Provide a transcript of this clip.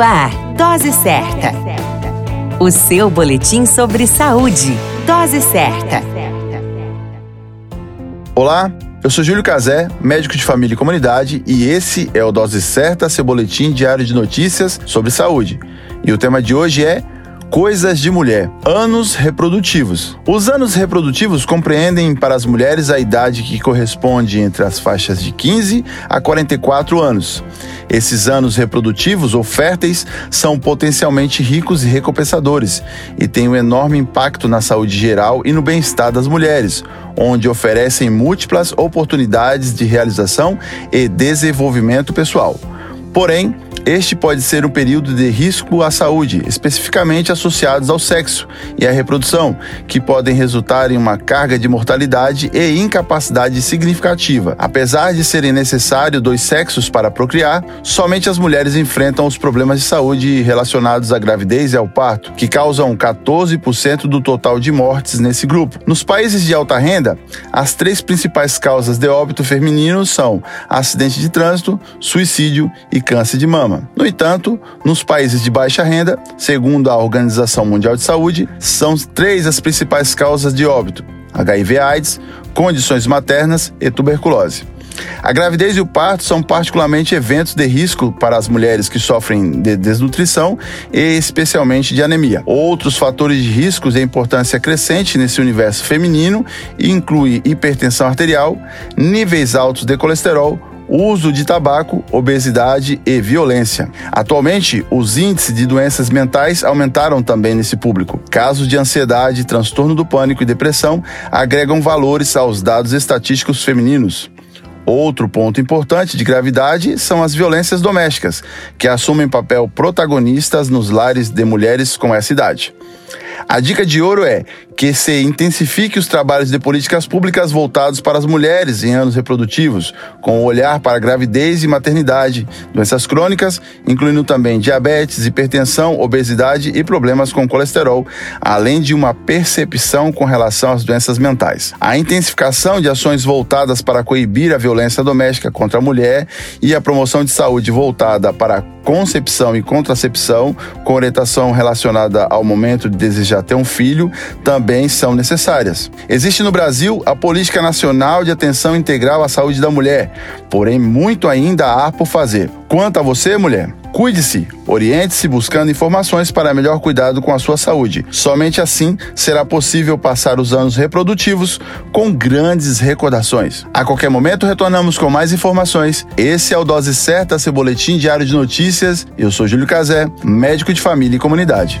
Ar, Dose Certa. O seu boletim sobre saúde. Dose Certa. Olá, eu sou Júlio Cazé, médico de família e comunidade, e esse é o Dose Certa, seu boletim diário de notícias sobre saúde. E o tema de hoje é Coisas de mulher. Anos reprodutivos. Os anos reprodutivos compreendem para as mulheres a idade que corresponde entre as faixas de 15 a 44 anos. Esses anos reprodutivos ou férteis são potencialmente ricos e recompensadores e têm um enorme impacto na saúde geral e no bem-estar das mulheres, onde oferecem múltiplas oportunidades de realização e desenvolvimento pessoal. Porém, este pode ser um período de risco à saúde, especificamente associados ao sexo e à reprodução, que podem resultar em uma carga de mortalidade e incapacidade significativa. Apesar de serem necessários dois sexos para procriar, somente as mulheres enfrentam os problemas de saúde relacionados à gravidez e ao parto, que causam 14% do total de mortes nesse grupo. Nos países de alta renda, as três principais causas de óbito feminino são acidente de trânsito, suicídio e câncer de mama. No entanto, nos países de baixa renda, segundo a Organização Mundial de Saúde, são três as principais causas de óbito: HIV/AIDS, condições maternas e tuberculose. A gravidez e o parto são particularmente eventos de risco para as mulheres que sofrem de desnutrição e especialmente de anemia. Outros fatores de riscos de importância crescente nesse universo feminino incluem hipertensão arterial, níveis altos de colesterol, uso de tabaco, obesidade e violência. Atualmente, os índices de doenças mentais aumentaram também nesse público. Casos de ansiedade, transtorno do pânico e depressão agregam valores aos dados estatísticos femininos. Outro ponto importante de gravidade são as violências domésticas, que assumem papel protagonistas nos lares de mulheres com essa idade. A dica de ouro é que se intensifique os trabalhos de políticas públicas voltados para as mulheres em anos reprodutivos, com o olhar para gravidez e maternidade, doenças crônicas, incluindo também diabetes, hipertensão, obesidade e problemas com colesterol, além de uma percepção com relação às doenças mentais. A intensificação de ações voltadas para coibir a violência doméstica contra a mulher e a promoção de saúde voltada para a concepção e contracepção, com orientação relacionada ao momento de desejar ter um filho, também também são necessárias. Existe no Brasil a Política Nacional de Atenção Integral à Saúde da Mulher, porém muito ainda há por fazer. Quanto a você, mulher, Cuide-se, oriente-se buscando informações para melhor cuidado com a sua saúde. Somente assim será possível passar os anos reprodutivos com grandes recordações. A qualquer momento retornamos com mais informações. Esse é o Dose Certa, seu boletim diário de notícias. Eu sou Júlio Cazé, médico de família e comunidade.